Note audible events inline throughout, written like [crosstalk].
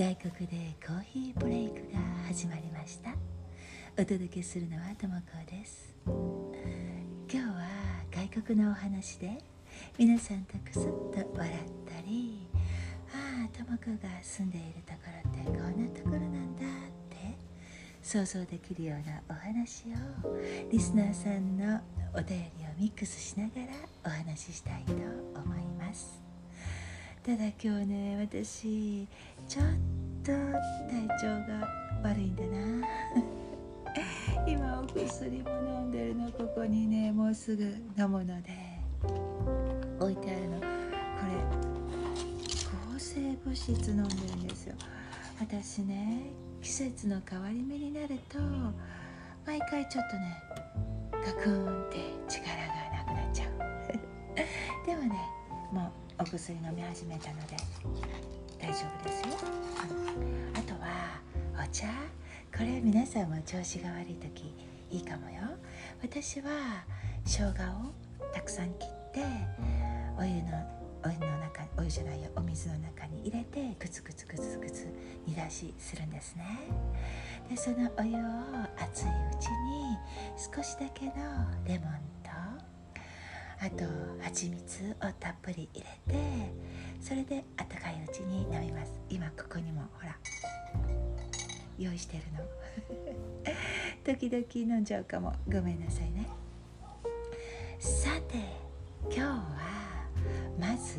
外国でコーヒーブレイクが始まりました。お届けするのはともこです。今日は外国のお話で皆さんとくすっと笑ったりああともこが住んでいるところってこんなところなんだって想像できるようなお話をリスナーさんのお便りをミックスしながらお話ししたいと思います。ただ今日ね私ちょっと体調が悪いんだな。今お薬も飲んでるのここにねもうすぐ飲むので置いてあるの。これ抗生物質飲んでるんですよ。私ね季節の変わり目になると毎回ちょっとねガクンって力がなくなっちゃう。[laughs] でもねお薬飲み始めたので大丈夫ですよ、うん、あとはお茶。これ皆さんも調子が悪い時いいかもよ。私は生姜をたくさん切ってお湯のお湯の中お湯じゃないよお水の中に入れてグツグツグツグツ煮出しするんですね。でそのお湯を熱いうちに少しだけのレモンあと蜂蜜をたっぷり入れてそれで温かいうちに飲みます。今ここにもほら用意してるの。[laughs] 時々飲んじゃうかも。ごめんなさいね。さて今日はまず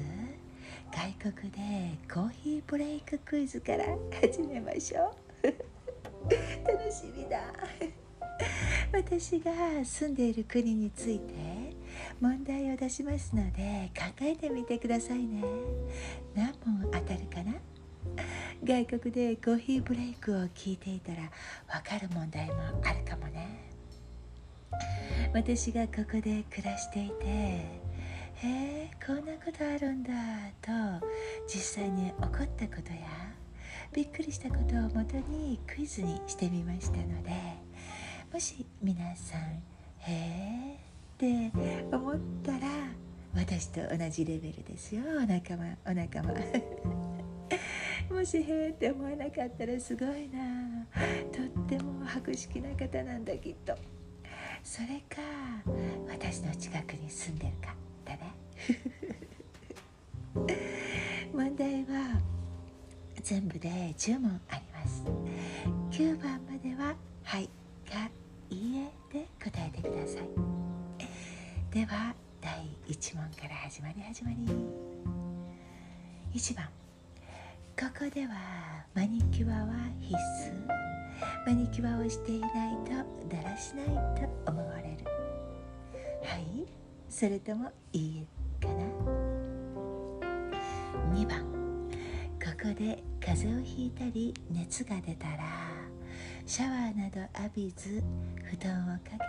外国でコーヒーブレイククイズから始めましょう。[laughs] 楽しみだ。[laughs] 私が住んでいる国について問題を出しますので考えてみてくださいね。何問当たるかな？外国でコーヒーブレイクを聞いていたら分かる問題もあるかもね。私がここで暮らしていてへえこんなことあるんだと実際に起こったことやびっくりしたことをもとにクイズにしてみましたのでもし皆さんへえって思ったら私と同じレベルですよお仲間お仲間。[laughs] もしへえって思わなかったらすごいな。とっても博識な方なんだきっと。それか私の近くに住んでるかだね。[laughs] 問題は全部で10問あります。9番までは「はい」か「いいえ」で答えてくださいでは第1問から始まり始まり。1番。ここではマニキュアは必須。マニキュアをしていないとだらしないと思われる。はい。それともいいかな。2番。ここで風邪をひいたり熱が出たらシャワーなど浴びず布団をかけて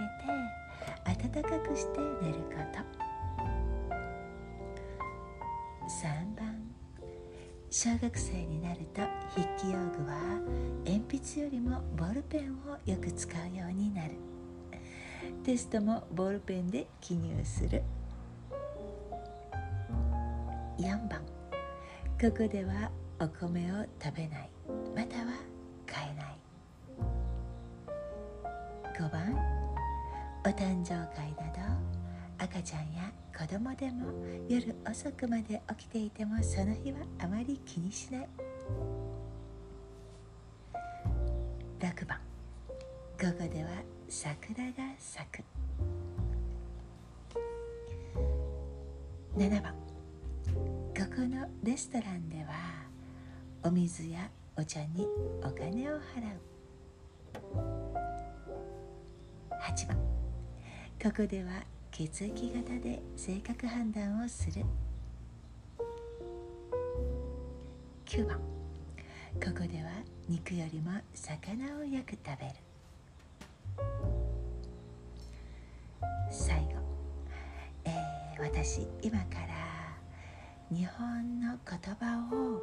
暖かくして寝ること。3番。小学生になると筆記用具は鉛筆よりもボールペンをよく使うようになる。テストもボールペンで記入する。4番。ここではお米を食べない。または買えない。5番。お誕生会など赤ちゃんや子供でも夜遅くまで起きていてもその日はあまり気にしない。6番。午後では桜が咲く。7番。ここのレストランではお水やお茶にお金を払う。8番。ここでは血液型で性格判断をする。9番。ここでは肉よりも魚をよく食べる。最後、えー、私今から日本の言葉を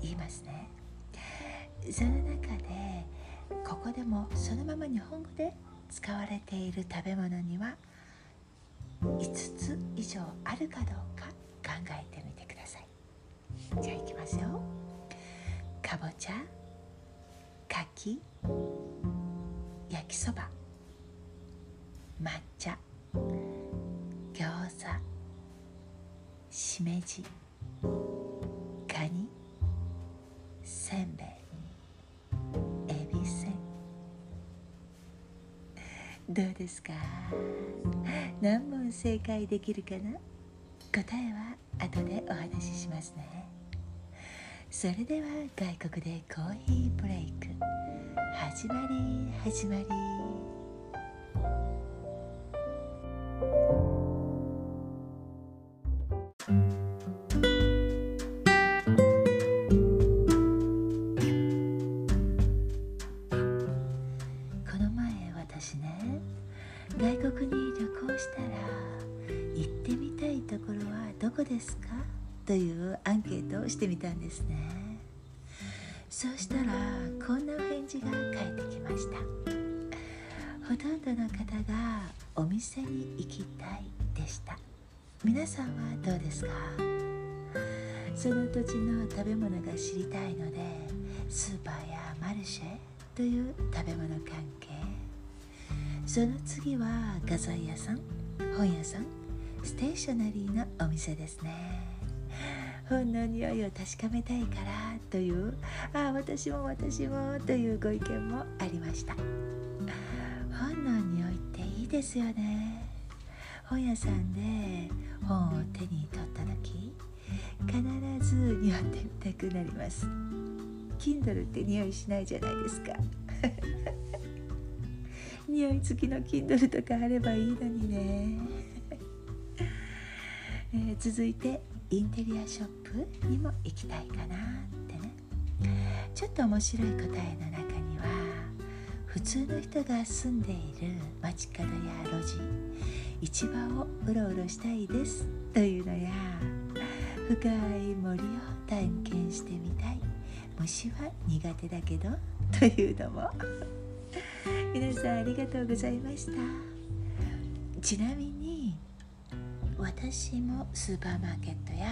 言いますね。その中でここでもそのまま日本語で使われている食べ物には5つ以上あるかどうか考えてみてください。じゃあいきますよ。かぼちゃ柿焼きそば抹茶餃子しめじカニ。どうですか？何問正解できるかな？答えは後でお話ししますね。それでは外国でコーヒーブレイク。始まり始まり。というアンケートをしてみたんですね。そうしたらこんなお返事が返ってきました。ほとんどの方がお店に行きたいでした。皆さんはどうですか？その土地の食べ物が知りたいのでスーパーやマルシェという食べ物関係。その次は画材屋さん本屋さんステーショナリーのお店ですね。本の匂いを確かめたいからというああ私も私もというご意見もありました。本の匂いっていいですよね。本屋さんで本を手に取った時必ず匂ってみたくなります。Kindle って匂いしないじゃないですか。[laughs] 匂い付きの Kindle とかあればいいのにね、え続いてインテリアショップにも行きたいかなってね。ちょっと面白い答えの中には普通の人が住んでいる街角や路地市場をうろうろしたいですというのや深い森を探検してみたい。虫は苦手だけどというのも。[laughs] 皆さんありがとうございました。ちなみに私もスーパーマーケットや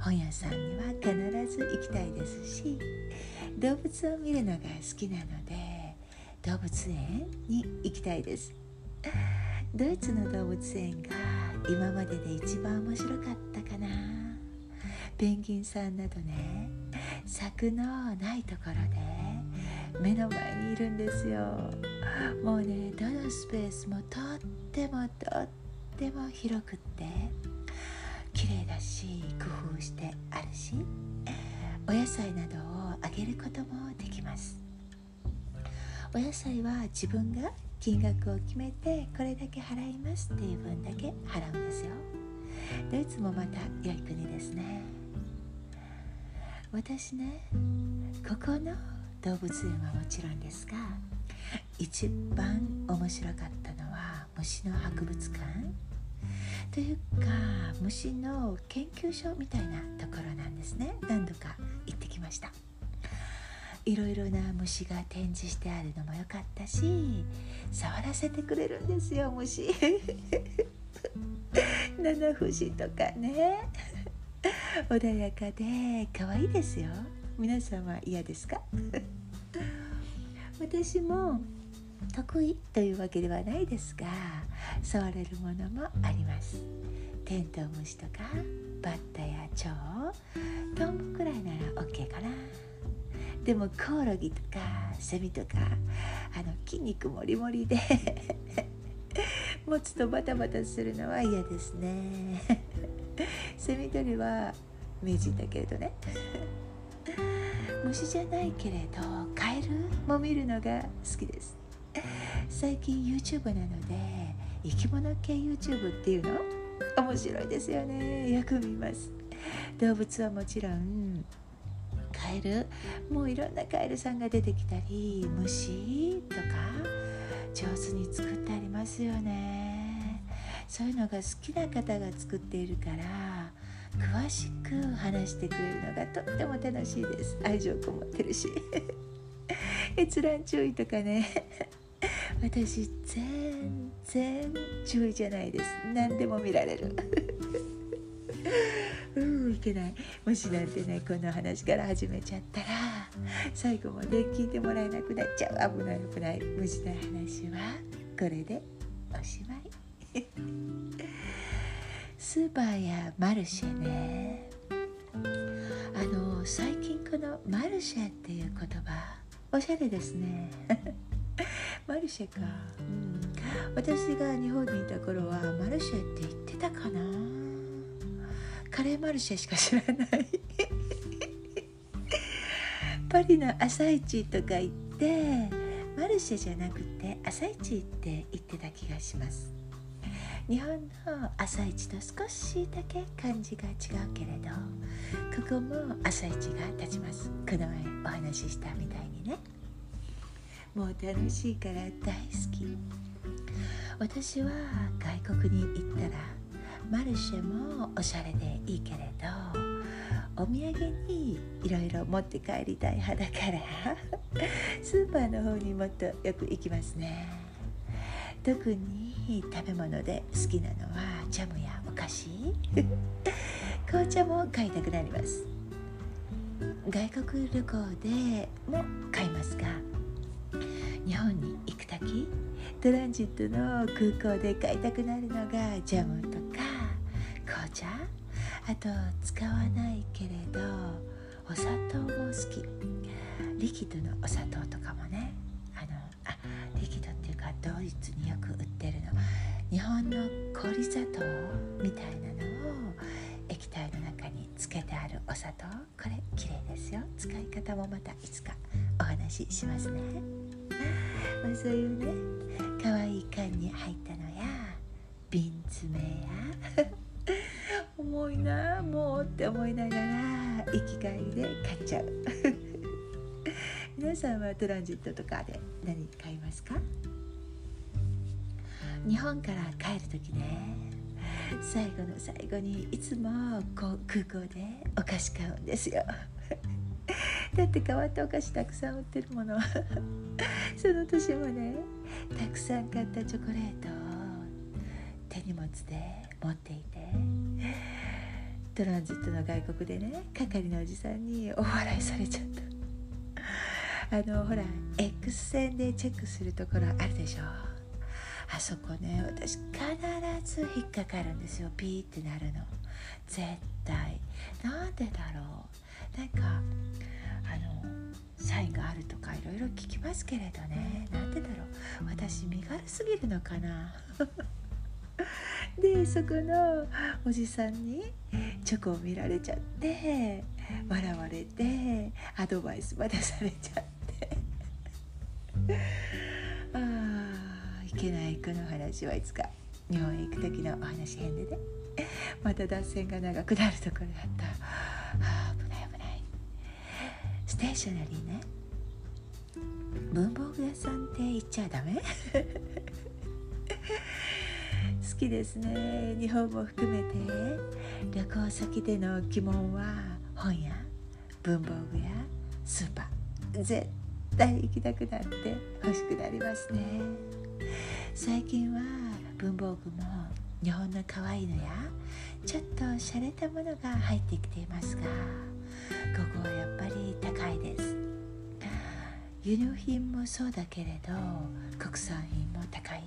本屋さんには必ず行きたいですし動物を見るのが好きなので動物園に行きたいです。ドイツの動物園が今までで一番面白かったかな。ペンギンさんなどね柵のないところで目の前にいるんですよ。もうねどのスペースもとってもとってもっても広くって綺麗だし工夫してあるしお野菜などをあげることもできます。お野菜は自分が金額を決めてこれだけ払いますっていう分だけ払うんですよ。ドイツもまた良い国ですね。私ねここの動物園はもちろんですが一番面白かったのは虫の博物館？というか虫の研究所みたいなところなんですね。何度か行ってきました。いろいろな虫が展示してあるのも良かったし触らせてくれるんですよ虫。[laughs] 七不思とかね。穏やかで可愛いですよ。皆さんは嫌ですか？[laughs] 私も得意というわけではないですが触れるものもあります。テントウムシとかバッタやチョウトンボくらいなら OK かな。でもコオロギとかセミとかあの筋肉もりもりで [laughs] 持つとバタバタするのは嫌ですね。セミ取りは名人だけれどね。[laughs] 虫じゃないけれどカエルも見るのが好きです。最近 YouTube なので生き物系 YouTube っていうの？面白いですよね。よく見ます。動物はもちろんカエル？もういろんなカエルさんが出てきたり虫とか上手に作ってありますよね。そういうのが好きな方が作っているから詳しく話してくれるのがとっても楽しいです。愛情こもってるし。[laughs] 閲覧注意とかね。私全然注意じゃないです。何でも見られる。[laughs] うんいけない。もしなんてねこの話から始めちゃったら最後まで聞いてもらえなくなっちゃう。危ない危ない。無事な話はこれでおしまい。[laughs] スーパーやマルシェね。あの最近このマルシェっていう言葉おしゃれですね。[laughs] マルシェか、うん、私が日本にいた頃はマルシェって言ってたかな。カレーマルシェしか知らない。[laughs] パリの朝市とか行ってマルシェじゃなくて朝市って言ってた気がします。日本の朝市と少しだけ感じが違うけれどここも朝市が立ちます。この前お話ししたみたいにねもう楽しいから大好き。私は外国に行ったらマルシェもおしゃれでいいけれどお土産にいろいろ持って帰りたい派だから [laughs] スーパーの方にもっとよく行きますね。特に食べ物で好きなのはジャムやお菓子。[laughs] 紅茶も買いたくなります。外国旅行でも買いますが日本に行く時トランジットの空港で買いたくなるのがジャムとか紅茶？あと使わないけれどお砂糖も好き。リキッドのお砂糖とかもねあのあリキッドっていうかドイツによく売ってるの。日本の氷砂糖みたいなのを液体の中につけてあるお砂糖。これ綺麗ですよ。使い方もまたいつかお話ししますね、[laughs] まあ、そういうね可愛い缶に入ったのや瓶詰めや。[laughs] 重いなもうって思いながら生き返りで買っちゃう。[laughs] 皆さんはトランジットとかで何買いますか？日本から帰る時ね最後の最後にいつもこう空港でお菓子買うんですよ。だって変わったお菓子たくさん売ってるもの。[laughs] その年もねたくさん買ったチョコレートを手荷物で持っていてトランジットの外国でね係のおじさんにお笑いされちゃった。[laughs] あのほら X 線でチェックするところあるでしょ。あそこね私必ず引っかかるんですよ。ピーってなるの。絶対。なんでだろう。なんかあのサインがあるとかいろいろ聞きますけれどね。なんでだろう。私身軽すぎるのかな。[laughs] でそこのおじさんにチョコを見られちゃって笑われてアドバイスまでされちゃって。[laughs] ああいけないこの話はいつか日本へ行く時のお話編でね。また脱線が長くなるところだった。あステーショナリーね。文房具屋さんって言っちゃダメ？[laughs] 好きですね。日本も含めて。旅行先での疑問は本屋文房具屋スーパー。絶対行きたくなって欲しくなりますね。最近は文房具も日本の可愛いのやちょっと洒落たものが入ってきていますが。ここはやっぱり高いです。輸入品もそうだけれど国産品も高い。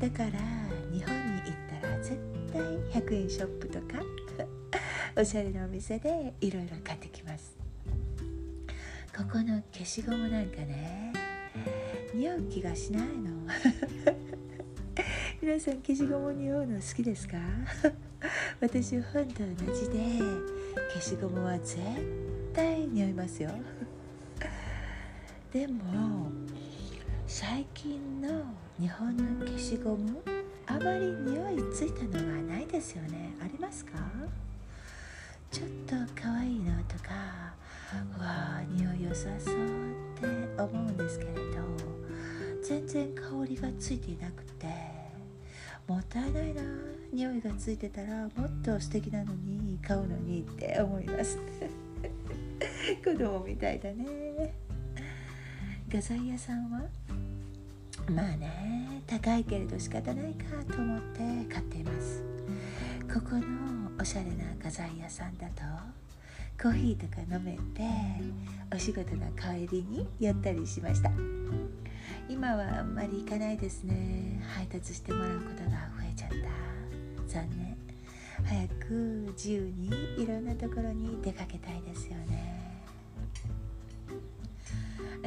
だから日本に行ったら絶対100円ショップとか [laughs] おしゃれなお店でいろいろ買ってきます。ここの消しゴムなんかね匂う気がしないの。[laughs] 皆さん消しゴム匂うの好きですか？[laughs] 私本と同じで消しゴムは絶対匂いますよ。でも最近の日本の消しゴムあまり匂いついたのがないですよね。ありますか？ちょっと可愛いのとかわあ匂い良さそうって思うんですけれど全然香りがついていなくてもったいないな匂いがついてたらもっと素敵なのに買うのにって思います。[laughs] 子供みたいだね。画材屋さんは？まあね高いけれど仕方ないかと思って買っています。ここのおしゃれな画材屋さんだとコーヒーとか飲めてお仕事の帰りに寄ったりしました。今はあんまり行かないですね。配達してもらうことが増えちゃった。残念。早く自由にいろんなところに出かけたいですよね。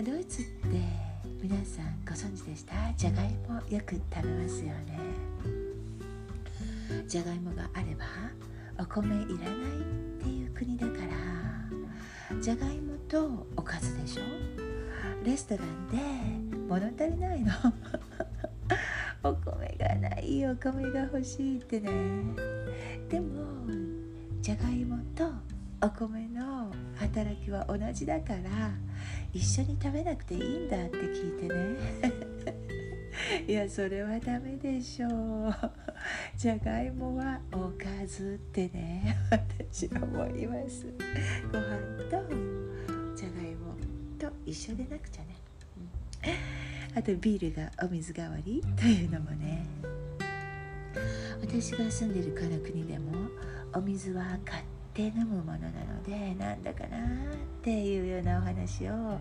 ドイツって皆さんご存知でした？じゃがいもよく食べますよね。じゃがいもがあればお米いらないっていう国だからじゃがいもとおかずでしょ？レストランで物足りないの。[laughs] お米がないお米が欲しいってね。でもじゃがいもとお米の働きは同じだから一緒に食べなくていいんだって聞いてね。[laughs] いやそれはダメでしょう。じゃがいもはおかずってね私は思います。ご飯とじゃがいもと一緒でなくちゃね、あとビールがお水代わりというのもね。私が住んでるこの国でもお水は買って飲むものなのでなんだかなっていうようなお話を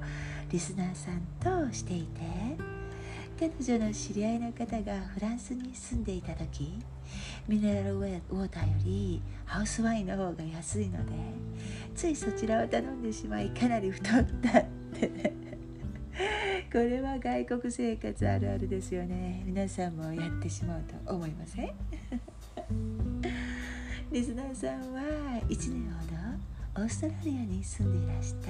リスナーさんとしていて。彼女の知り合いの方がフランスに住んでいた時ミネラルウォーターよりハウスワインの方が安いのでついそちらを頼んでしまいかなり太ったって。ねこれは外国生活あるあるですよね。皆さんもやってしまうと思いません？[laughs] リスナーさんは1年ほどオーストラリアに住んでいらして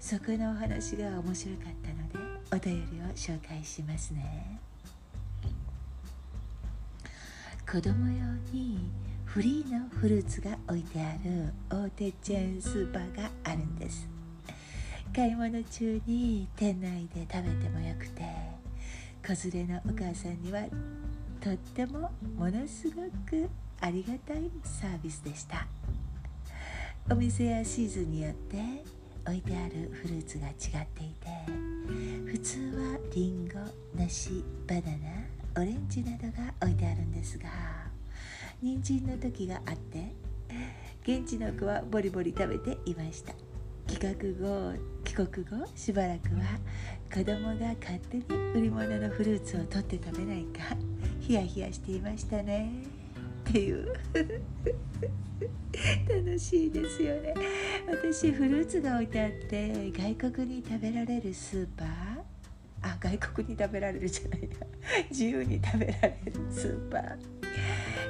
そこのお話が面白かったのでお便りを紹介しますね。子供用にフリーのフルーツが置いてある大手チェーンスーパーがあるんです。買い物中に店内で食べてもよくて子連れのお母さんにはとってもものすごくありがたいサービスでした。お店やシーズンによって置いてあるフルーツが違っていて普通はリンゴ梨バナナオレンジなどが置いてあるんですが人参の時があって現地の子はボリボリ食べていました。帰国後帰国後しばらくは子供が勝手に売り物のフルーツを取って食べないかヒヤヒヤしていましたね。っていう。[laughs] 楽しいですよね。私フルーツが置いてあって外国に食べられるスーパー。あ外国に食べられるじゃないな。[laughs] 自由に食べられるスーパー。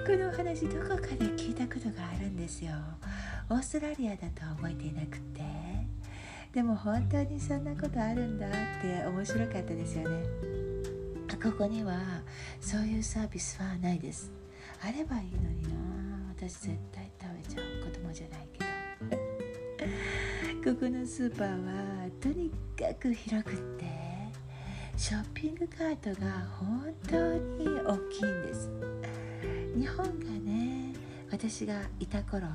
このお話どこかで聞いたことがあるんですよ。オーストラリアだとは覚えていなくてでも本当にそんなことあるんだって面白かったですよね。ここにはそういうサービスはないです。あればいいのにな。私絶対食べちゃう子供じゃないけど。ここのスーパーはとにかく広くってショッピングカートが本当に大きいんです。日本がね私がいた頃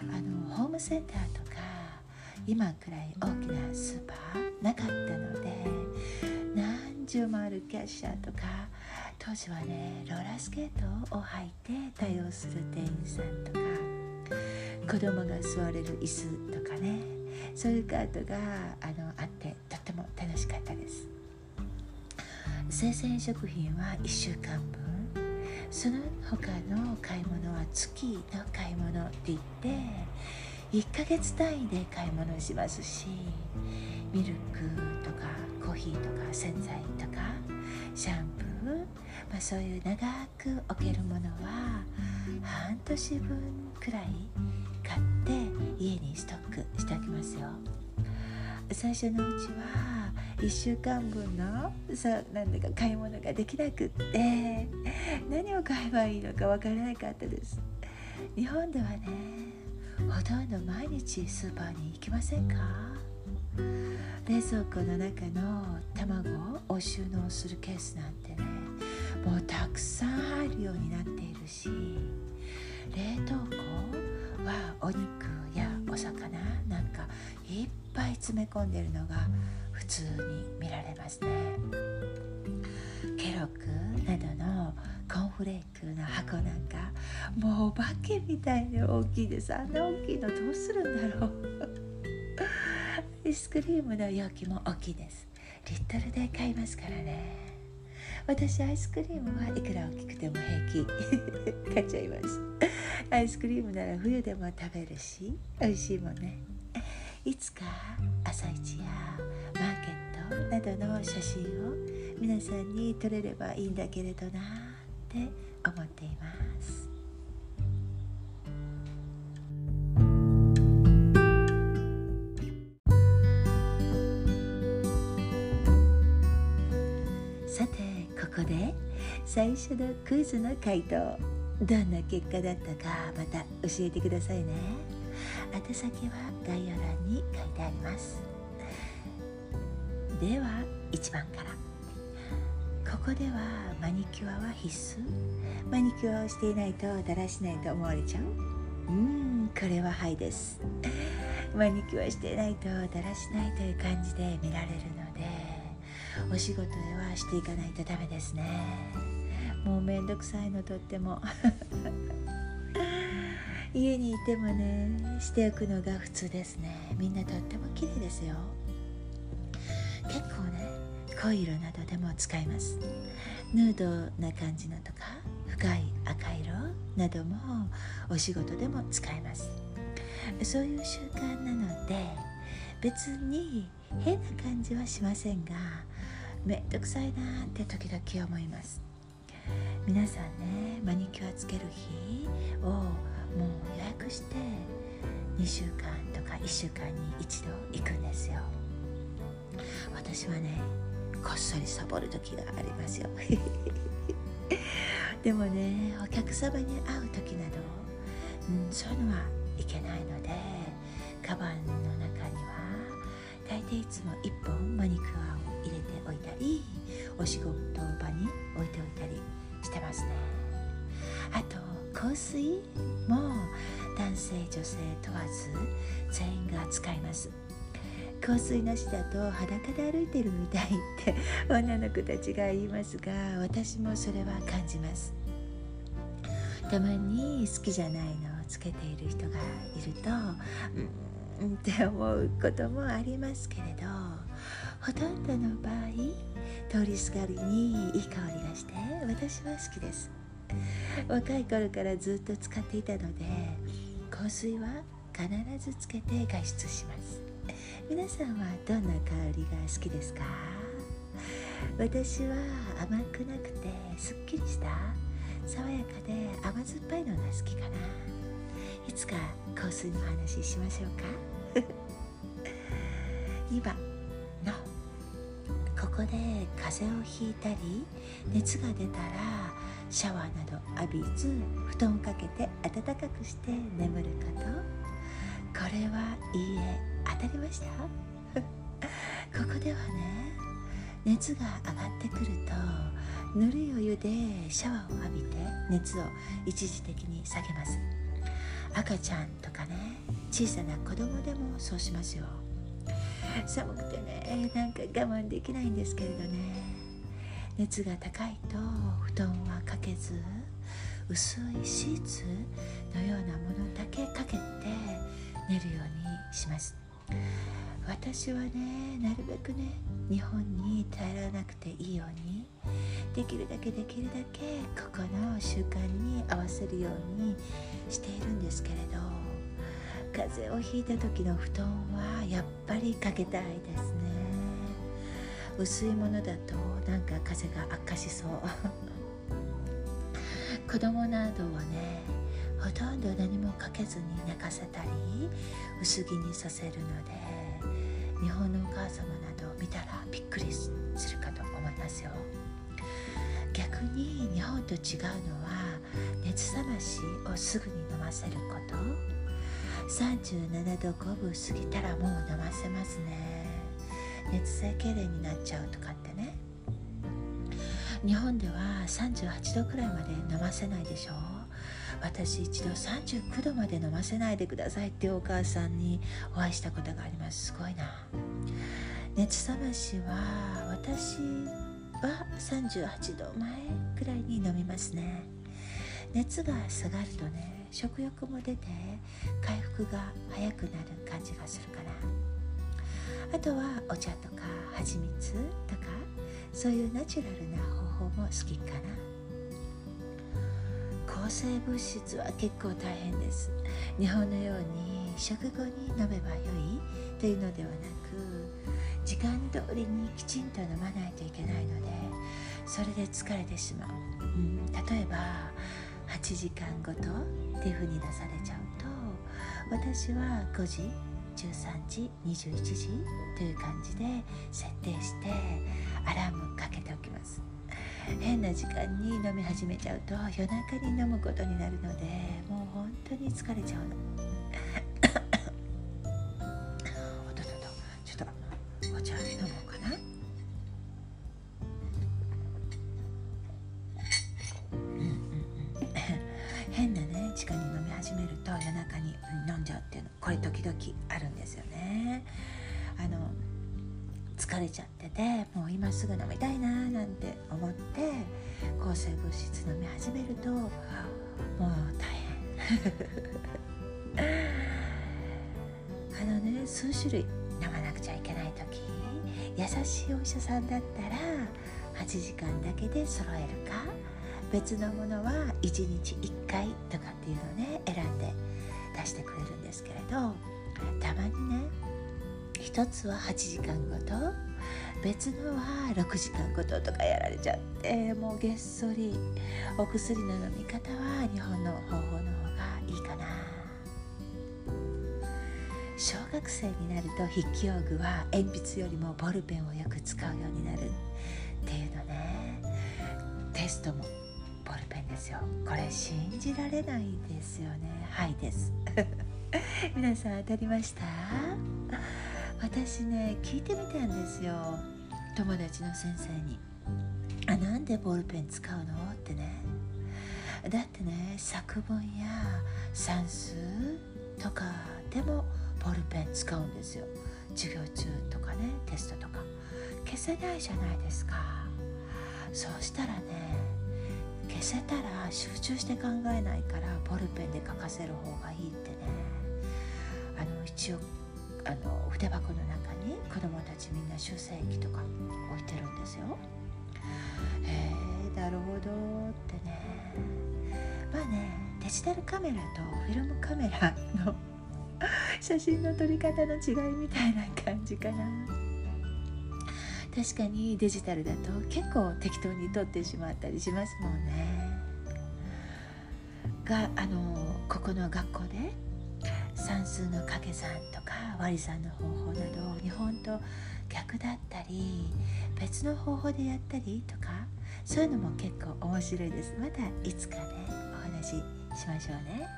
あのホームセンターとか今くらい大きなスーパーなかったので何十もあるキャッシャーとか当時はねローラースケートを履いて対応する店員さんとか子供が座れる椅子とかねそういうカートがあのあってとっても楽しかったです。生鮮食品は1週間分その他の買い物は月の買い物って言って1ヶ月単位で買い物しますしミルクとかコーヒーとか洗剤とかシャンプー、まあ、そういう長く置けるものは半年分くらい買って家にストックしておきますよ。最初のうちは1週間分のさなんだか買い物ができなくって何を買えばいいのかわからなかったです。日本ではねほとんど毎日スーパーに行きませんか？冷蔵庫の中の卵を収納するケースなんてねもうたくさん入るようになっているし冷凍庫はお肉やお魚な？んかいっぱい詰め込んでるのが普通に見られますね。ケロックなどのコーンフレークの箱なんかもうお化けみたいに大きいです。あんな大きいのどうするんだろう。[laughs] アイスクリームの容器も大きいです。リットルで買いますからね。私アイスクリームはいくら大きくても平気。[laughs] 買っちゃいます。アイスクリームなら冬でも食べるし美味しいもんね。いつか朝市やマーケットなどの写真を皆さんに撮れればいいんだけれどなって思っています。ここで最初のクイズの回答。どんな結果だったかまた教えてくださいね。宛先は概要欄に書いてあります。では1番から。ここではマニキュアは必須。マニキュアをしていないとだらしないと思われちゃう。うんこれははいです。マニキュアしていないとだらしないという感じで見られるの。お仕事ではしていかないとダメですね。もうめんどくさいのとっても。[laughs] 家にいてもねしておくのが普通ですね。みんなとっても綺麗ですよ。結構ね濃い色などでも使います。ヌードな感じのとか深い赤色などもお仕事でも使えます。そういう習慣なので別に変な感じはしませんがめんどくさいなって時々思います。皆さんねマニキュアつける日をもう予約して2週間とか1週間に一度行くんですよ。私はねこっそりサボる時がありますよ。[laughs] でもねお客様に会う時など、うん、そういうのはいけないのでカバンの中には大抵いつも1本マニキュアを入れておいたりお仕事場に置いておいたりしてますね。あと香水も男性女性問わず全員が使います。香水なしだと裸で歩いてるみたいって [laughs] 女の子たちが言いますが私もそれは感じます。たまに好きじゃないのをつけている人がいるとうんって思うこともありますけれどほとんどの場合通りすがりにいい香りがして私は好きです。若い頃からずっと使っていたので香水は必ずつけて外出します。皆さんはどんな香りが好きですか？私は甘くなくてすっきりした爽やかで甘酸っぱいのが好きかな。いつか香水の話しましょうか？[laughs] 2番ここで風邪をひいたり熱が出たらシャワーなど浴びず布団をかけて暖かくして眠ること。これはいいえ当たりました？[laughs] ここではね熱が上がってくるとぬるいお湯でシャワーを浴びて熱を一時的に下げます。赤ちゃんとかね小さな子供でもそうしますよ [laughs] 寒くてねなんか我慢できないんですけれどね。熱が高いと布団はかけず薄いシーツのようなものだけかけて寝るようにします。私はねなるべくね日本に耐えらなくていいようにできるだけできるだけここの習慣に合わせるようにしているんですけれど。風邪をひいた時の布団はやっぱりかけたいですね。薄いものだとなんか風が悪化しそう。[laughs] 子供などはねほとんど何もかけずに寝かせたり薄着にさせるので日本のお母様など見たらびっくりするかと思いますよ。逆に日本と違うのは熱冷ましをすぐに飲ませること。37度5分過ぎたらもう飲ませますね。熱性痙攣になっちゃうとかってね。日本では38度くらいまで飲ませないでしょ私一度39度まで飲ませないでくださいってお母さんにお会いしたことがあります。すごいな。熱冷ましは私は38度前くらいに飲みますね。熱が下がるとね食欲も出て回復が早くなる感じがするかなあとはお茶とか蜂蜜とかそういうナチュラルな方法も好きかな。抗生物質は結構大変です。日本のように食後に飲めばよいというのではなく時間通りにきちんと飲まないといけないのでそれで疲れてしまう、うん、例えば1時間ごとっていうふうに出されちゃうと私は5時13時21時という感じで設定してアラームかけておきます。変な時間に飲み始めちゃうと夜中に飲むことになるのでもう本当に疲れちゃうの。数種類飲まなくちゃいけない時優しいお医者さんだったら8時間だけで揃えるか別のものは1日1回とかっていうのをね選んで出してくれるんですけれどたまにね一つは8時間ごと別のは6時間ごととかやられちゃってもうげっそりお薬の飲み方は日本の方法学生になると筆記用具は鉛筆よりもボールペンをよく使うようになるっていうのね。テストもボールペンですよ。これ信じられないですよね。はいです。[laughs] 皆さん当たりました？私ね聞いてみたんですよ。友達の先生に「あなんでボールペン使うの?」ってねだってね作文や算数とかでもボールペン使うんですよ。授業中とかねテストとか。消せないじゃないですか。そうしたらね消せたら集中して考えないからボールペンで書かせる方がいいってね。あの一応あの筆箱の中に子供たちみんな修正液とか置いてるんですよ。へえなるほどってね。まあねデジタルカメラとフィルムカメラの写真の撮り方の違いみたいな感じかな。確かにデジタルだと結構適当に撮ってしまったりしますもんね。があのここの学校で算数の掛け算とか割り算の方法など日本と逆だったり別の方法でやったりとかそういうのも結構面白いですまたいつかねお話ししましょうね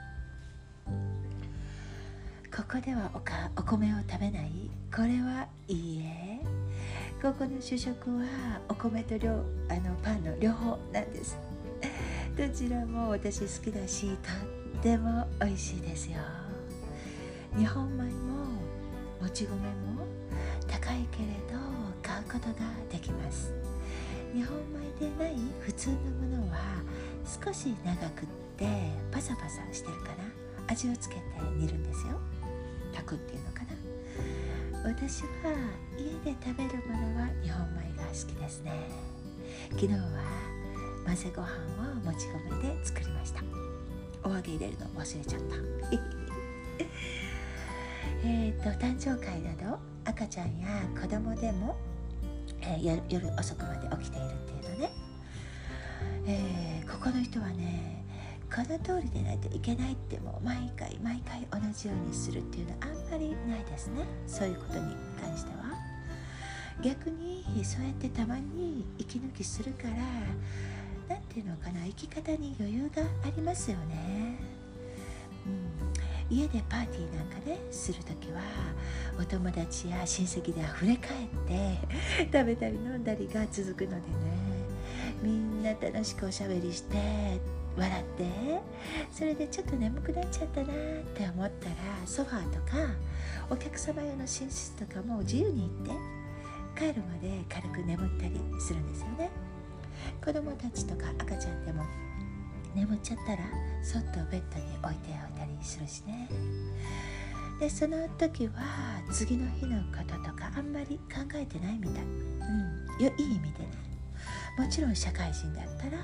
ここではおかお米を食べない？これはいいえ。ここの主食はお米と両あのパンの両方なんです。どちらも私好きだしとっても美味しいですよ。日本米ももち米も高いけれど買うことができます。日本米でない普通のものは少し長くってパサパサしてるかな。味をつけて煮るんですよ。炊くっていうのかな。私は家で食べるものは日本米が好きですね。昨日は混ぜご飯をもち米で作りました。お揚げ入れるの忘れちゃった。[laughs] えっと誕生会など赤ちゃんや子供でも、えー、夜遅くまで起きているっていうのね、えー、ここの人はねこの通りでないといけないってもう毎回毎回同じようにするっていうのはあんまりないですね。そういうことに関しては。逆にそうやってたまに息抜きするから何ていうのかな生き方に余裕がありますよね、うん、家でパーティーなんかねする時はお友達や親戚であふれかえって [laughs] 食べたり飲んだりが続くのでね。みんな楽しくおしゃべりして笑ってそれでちょっと眠くなっちゃったなって思ったらソファーとかお客様用の寝室とかも自由に行って帰るまで軽く眠ったりするんですよね。子供たちとか赤ちゃんでも眠っちゃったらそっとベッドに置いておいたりするしね。でその時は次の日のこととかあんまり考えてないみたい、うん、いい意味でね。もちろん社会人だったら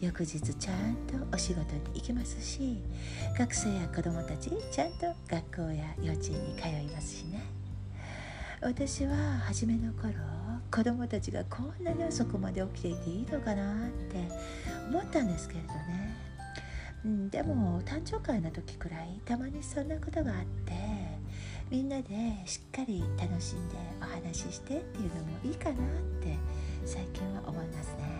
翌日ちゃんとお仕事に行きますし学生や子どもたちちゃんと学校や幼稚園に通いますしね。私は初めの頃子どもたちがこんなに遅くまで起きていていいのかなって思ったんですけれどね、うん、でも誕生会の時くらいたまにそんなことがあってみんなでしっかり楽しんでお話ししてっていうのもいいかなって最近は思いますね。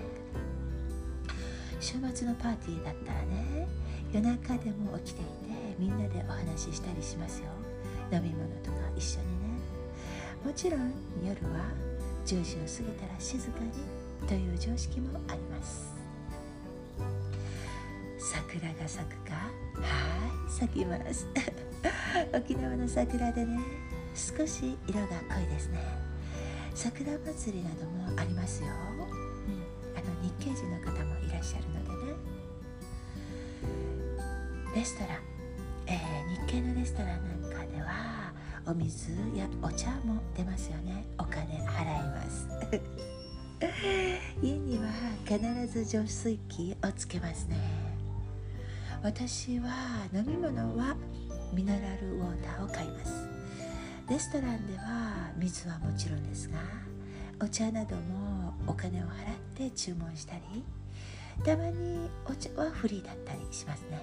週末のパーティーだったらね夜中でも起きていてみんなでお話ししたりしますよ。飲み物とか一緒にね。もちろん夜は10時を過ぎたら静かにという常識もあります。桜が咲くか？はい咲きます。[laughs] 沖縄の桜でね少し色が濃いですね。桜祭りなどもありますよ、うん、あの日系人の方もいらっしゃるのでね。レストラン、えー、日系のレストランなんかではお水やお茶も出ますよね。お金払います。[laughs] 家には必ず浄水器をつけますね。私は飲み物はミネラルウォーターを買います。レストランでは水はもちろんですがお茶などもお金を払って注文したりたまにお茶はフリーだったりしますね。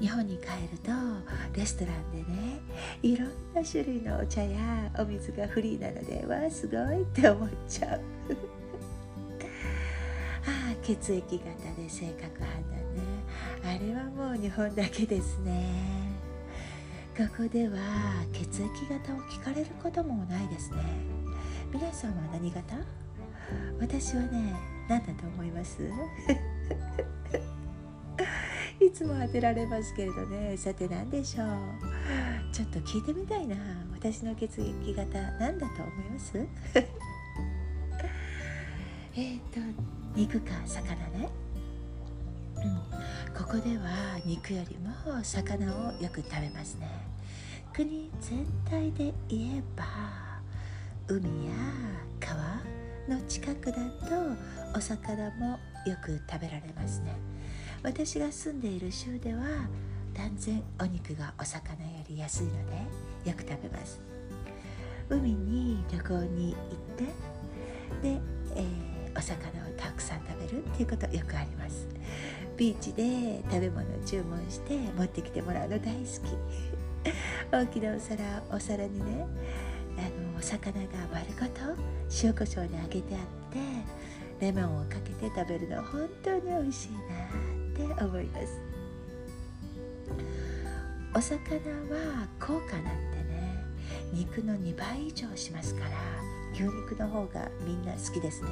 日本に帰るとレストランでねいろんな種類のお茶やお水がフリーなのでわあすごいって思っちゃう。[laughs] ああ血液型で性格判断ね。あれはもう日本だけですね。ここでは血液型を聞かれることもないですね。皆さんは何型？私はね何だと思います？[laughs] いつも当てられますけれどねさて何でしょう？ちょっと聞いてみたいな私の血液型何だと思います？[laughs] えっと肉か魚ね？うんここでは肉よりも魚をよく食べますね。国全体で言えば海や川の近くだとお魚もよく食べられますね。私が住んでいる州では断然お肉がお魚より安いのでよく食べます。海に旅行に行ってで、えー、お魚をたくさん食べるっていうことよくあります。ビーチで食べ物を注文して持ってきてもらうの大好き。[laughs] 大きなお皿お皿にね魚が丸ごと塩コショウで揚げてあってレモンをかけて食べるの本当に美味しいなって思います。お魚は高価なんてね肉の2倍以上しますから牛肉の方がみんな好きですね。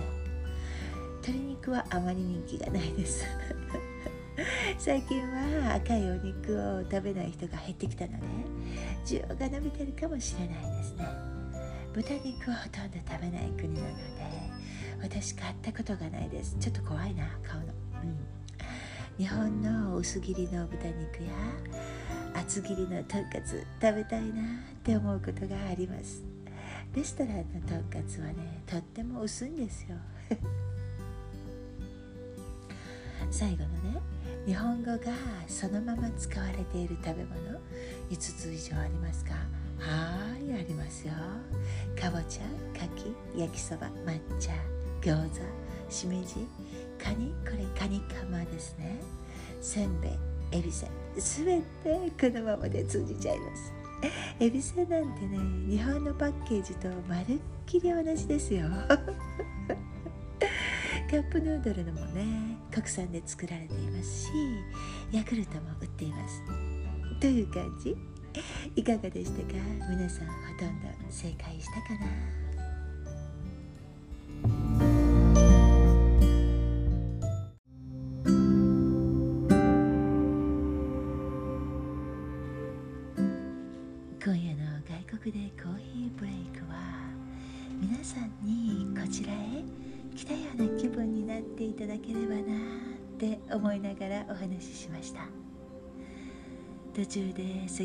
鶏肉はあまり人気がないです。[laughs] 最近は赤いお肉を食べない人が減ってきたので需要が伸びてるかもしれないですね。豚肉はほとんど食べない国なので私買ったことがないです。ちょっと怖いな買うの。うん。日本の薄切りの豚肉や厚切りのとんかつ食べたいなって思うことがあります。レストランのとんかつはねとっても薄いんですよ。[laughs] 最後のね日本語がそのまま使われている食べ物5つ以上ありますかはいありますよ。かぼちゃかき焼きそば抹茶餃子しめじカニこれカニカマですね。せんべいエビせすべてこのままで通じちゃいます。エビせなんてね日本のパッケージとまるっきり同じですよ。[laughs] カップヌードルのもね国産で作られていますしヤクルトも売っています。という感じ。いかがでしたか？皆さんほとんど正解したかな？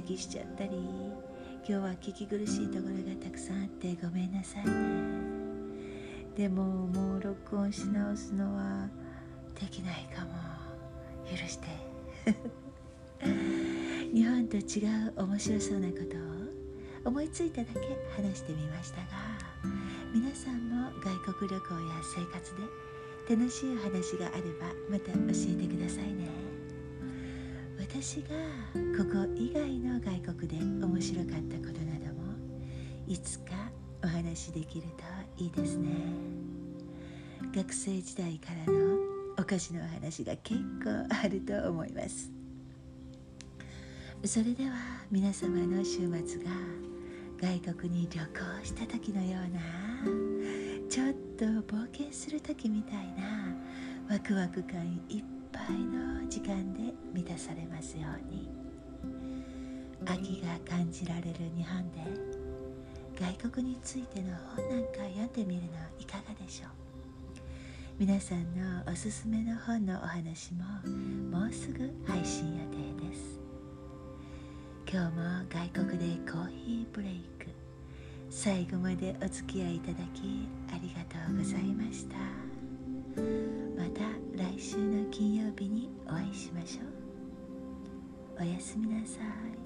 咳しちゃったり。今日は聞き苦しいところがたくさんあってごめんなさいね。でももう録音し直すのはできないかも。許して。[laughs] 日本と違う面白そうなことを。思いついただけ。話してみましたが。皆さんも外国旅行や生活で楽しい話があればまた教えてくださいね。私がここ以外の外国で面白かったことなどもいつかお話しできるといいですね。学生時代からのお菓子のお話が結構あると思います。それでは皆様の週末が外国に旅行した時のようなちょっと冒険する時みたいなワクワク感いっぱいの時間で満たされますように。秋が感じられる日本で外国についての本なんか読んでみるのいかがでしょう。皆さんのおすすめの本のお話ももうすぐ配信予定です。今日も外国でコーヒーブレイク最後までお付き合いいただきありがとうございました。また来週の金曜日にお会いしましょう。おやすみなさい。